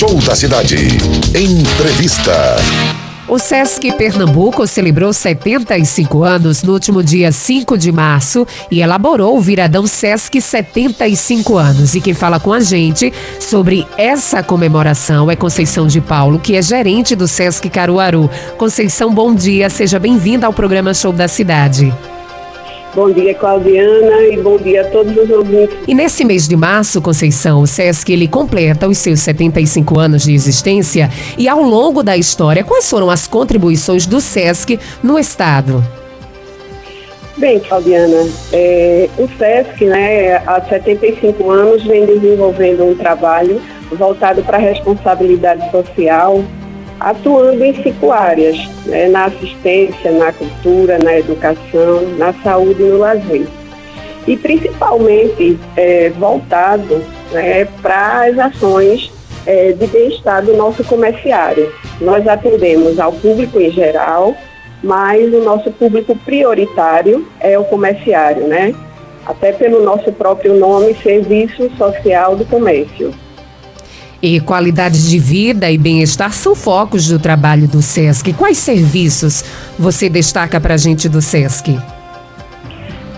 Show da Cidade. Entrevista. O Sesc Pernambuco celebrou 75 anos no último dia 5 de março e elaborou o Viradão Sesc 75 anos. E quem fala com a gente sobre essa comemoração é Conceição de Paulo, que é gerente do Sesc Caruaru. Conceição, bom dia, seja bem-vinda ao programa Show da Cidade. Bom dia, Claudiana, e bom dia a todos os ouvintes. E nesse mês de março, Conceição, o SESC ele completa os seus 75 anos de existência e ao longo da história, quais foram as contribuições do SESC no Estado? Bem, Claudiana, é, o SESC, né, há 75 anos, vem desenvolvendo um trabalho voltado para a responsabilidade social, atuando em cinco áreas, né, na assistência, na cultura, na educação, na saúde e no lazer. E principalmente é, voltado né, para as ações é, de bem-estar do nosso comerciário. Nós atendemos ao público em geral, mas o nosso público prioritário é o comerciário, né? Até pelo nosso próprio nome, Serviço Social do Comércio. E qualidade de vida e bem-estar são focos do trabalho do SESC. Quais serviços você destaca para a gente do SESC?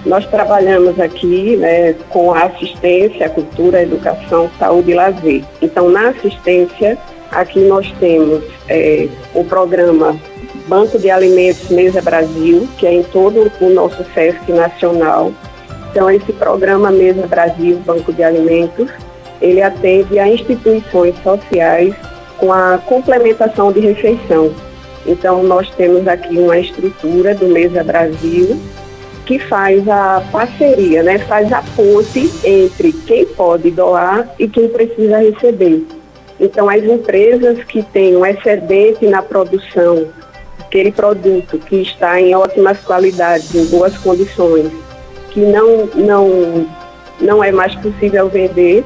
Nós trabalhamos aqui né, com a assistência, cultura, educação, saúde e lazer. Então, na assistência, aqui nós temos é, o programa Banco de Alimentos Mesa Brasil, que é em todo o nosso SESC nacional. Então, esse programa Mesa Brasil, Banco de Alimentos, ele atende a instituições sociais com a complementação de refeição. Então, nós temos aqui uma estrutura do Mesa Brasil que faz a parceria, né? faz a ponte entre quem pode doar e quem precisa receber. Então, as empresas que têm um excedente na produção, aquele produto que está em ótimas qualidades, em boas condições, que não, não, não é mais possível vender,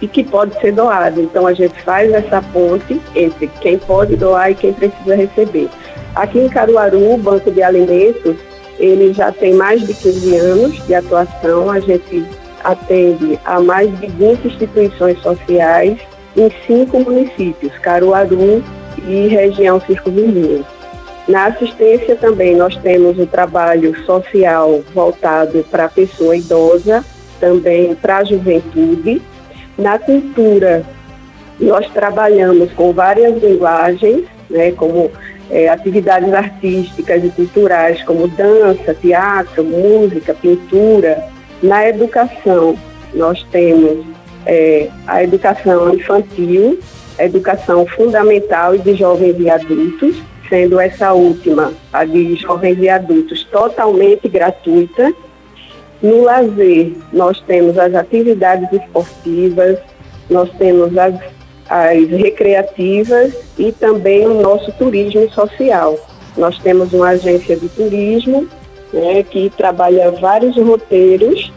e que pode ser doado. Então a gente faz essa ponte entre quem pode doar e quem precisa receber. Aqui em Caruaru, o Banco de Alimentos, ele já tem mais de 15 anos de atuação. A gente atende a mais de 20 instituições sociais em cinco municípios, Caruaru e região circunvizinha. Na assistência também nós temos o trabalho social voltado para a pessoa idosa, também para a juventude, na cultura, nós trabalhamos com várias linguagens, né, como é, atividades artísticas e culturais, como dança, teatro, música, pintura. Na educação, nós temos é, a educação infantil, a educação fundamental e de jovens e adultos, sendo essa última, a de jovens e adultos, totalmente gratuita no lazer, nós temos as atividades esportivas, nós temos as, as recreativas e também o nosso turismo social. Nós temos uma agência de turismo né, que trabalha vários roteiros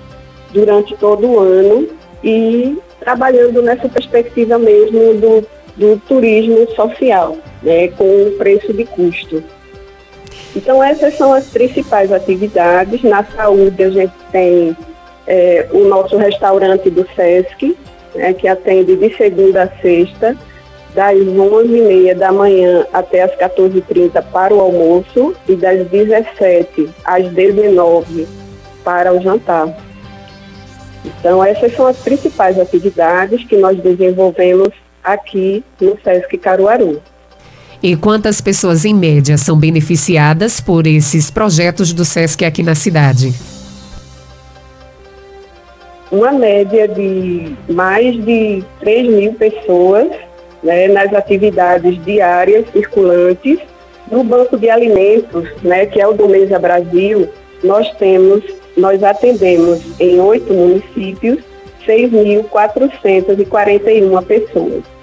durante todo o ano e trabalhando nessa perspectiva mesmo do, do turismo social, né, com preço de custo. Então, essas são as principais atividades. Na saúde, a gente tem é, o nosso restaurante do SESC, né, que atende de segunda a sexta, das 11h30 da manhã até as 14h30 para o almoço e das 17 às 19 para o jantar. Então, essas são as principais atividades que nós desenvolvemos aqui no SESC Caruaru. E quantas pessoas, em média, são beneficiadas por esses projetos do SESC aqui na cidade? Uma média de mais de 3 mil pessoas né, nas atividades diárias circulantes. No Banco de Alimentos, né, que é o do Mesa Brasil, nós temos, nós atendemos em oito municípios 6.441 pessoas.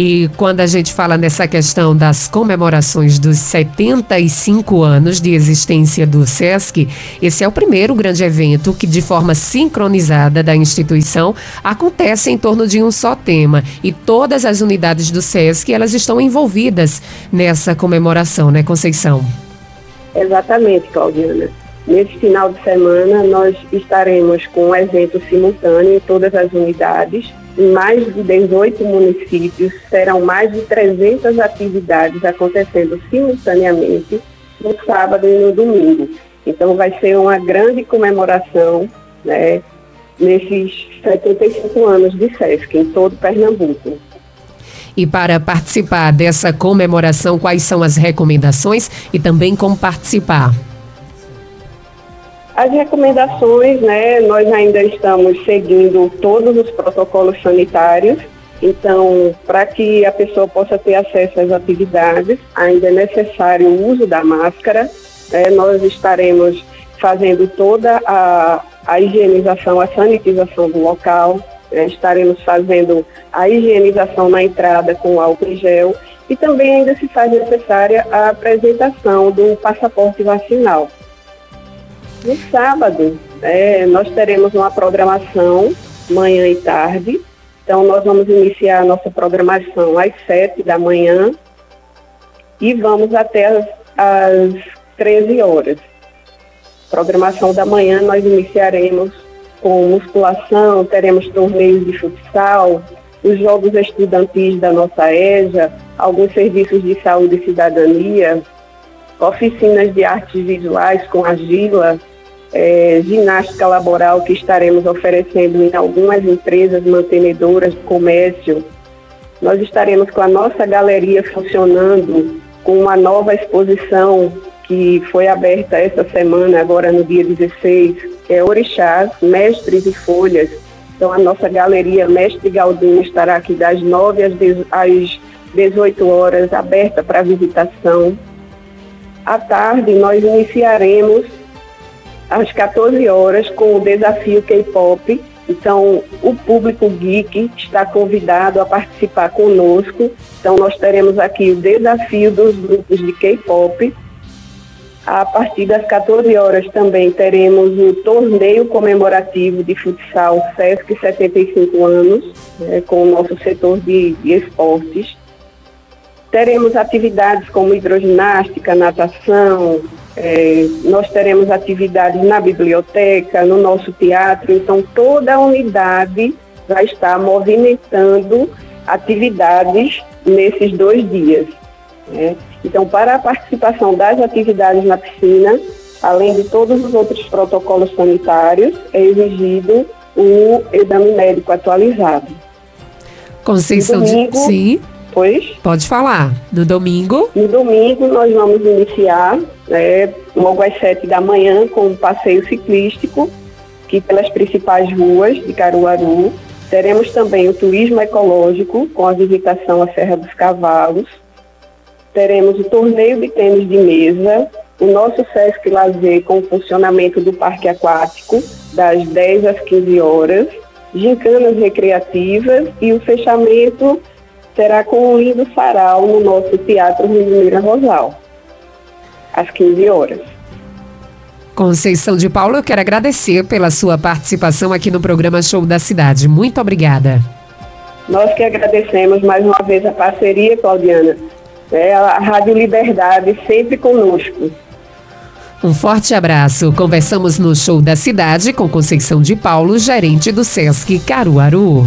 E quando a gente fala nessa questão das comemorações dos 75 anos de existência do SESC, esse é o primeiro grande evento que, de forma sincronizada da instituição, acontece em torno de um só tema. E todas as unidades do SESC, elas estão envolvidas nessa comemoração, né, Conceição? Exatamente, Claudiana. Nesse final de semana, nós estaremos com um evento simultâneo em todas as unidades. Em mais de 18 municípios, serão mais de 300 atividades acontecendo simultaneamente no sábado e no domingo. Então, vai ser uma grande comemoração né, nesses 75 anos de SESC, em todo Pernambuco. E para participar dessa comemoração, quais são as recomendações e também como participar? As recomendações, né, nós ainda estamos seguindo todos os protocolos sanitários. Então, para que a pessoa possa ter acesso às atividades, ainda é necessário o uso da máscara. Né? Nós estaremos fazendo toda a, a higienização, a sanitização do local. Né? Estaremos fazendo a higienização na entrada com álcool em gel e também ainda se faz necessária a apresentação do passaporte vacinal. No sábado, é, nós teremos uma programação manhã e tarde. Então, nós vamos iniciar a nossa programação às 7 da manhã e vamos até as, às 13 horas. Programação da manhã, nós iniciaremos com musculação, teremos torneios de futsal, os jogos estudantis da nossa EJA, alguns serviços de saúde e cidadania, oficinas de artes visuais com argila, é, ginástica laboral que estaremos oferecendo em algumas empresas mantenedoras de comércio. Nós estaremos com a nossa galeria funcionando com uma nova exposição que foi aberta essa semana, agora no dia 16, que é Orixás, Mestres e Folhas. Então a nossa galeria Mestre Galdino estará aqui das 9 às 18 horas, aberta para visitação. À tarde nós iniciaremos às 14 horas com o desafio K-pop. Então, o público geek está convidado a participar conosco. Então, nós teremos aqui o desafio dos grupos de K-pop. A partir das 14 horas também teremos o torneio comemorativo de futsal SESC 75 anos, né, com o nosso setor de, de esportes. Teremos atividades como hidroginástica, natação, é, nós teremos atividades na biblioteca, no nosso teatro, então toda a unidade vai estar movimentando atividades nesses dois dias. Né? Então, para a participação das atividades na piscina, além de todos os outros protocolos sanitários, é exigido o exame médico atualizado. Conceição domingo, de... Sim. Pode falar. No domingo? No domingo nós vamos iniciar, né, logo às sete da manhã, com um passeio ciclístico, que pelas principais ruas de Caruaru. Teremos também o turismo ecológico, com a visitação à Serra dos Cavalos. Teremos o torneio de tênis de mesa, o nosso Sesc Lazer com o funcionamento do parque aquático, das 10 às 15 horas, gincanas recreativas e o fechamento será com um lindo sarau no nosso Teatro Ribeira Rosal, às 15 horas. Conceição de Paulo, eu quero agradecer pela sua participação aqui no programa Show da Cidade. Muito obrigada. Nós que agradecemos mais uma vez a parceria, Claudiana. É a Rádio Liberdade sempre conosco. Um forte abraço. Conversamos no Show da Cidade com Conceição de Paulo, gerente do Sesc Caruaru.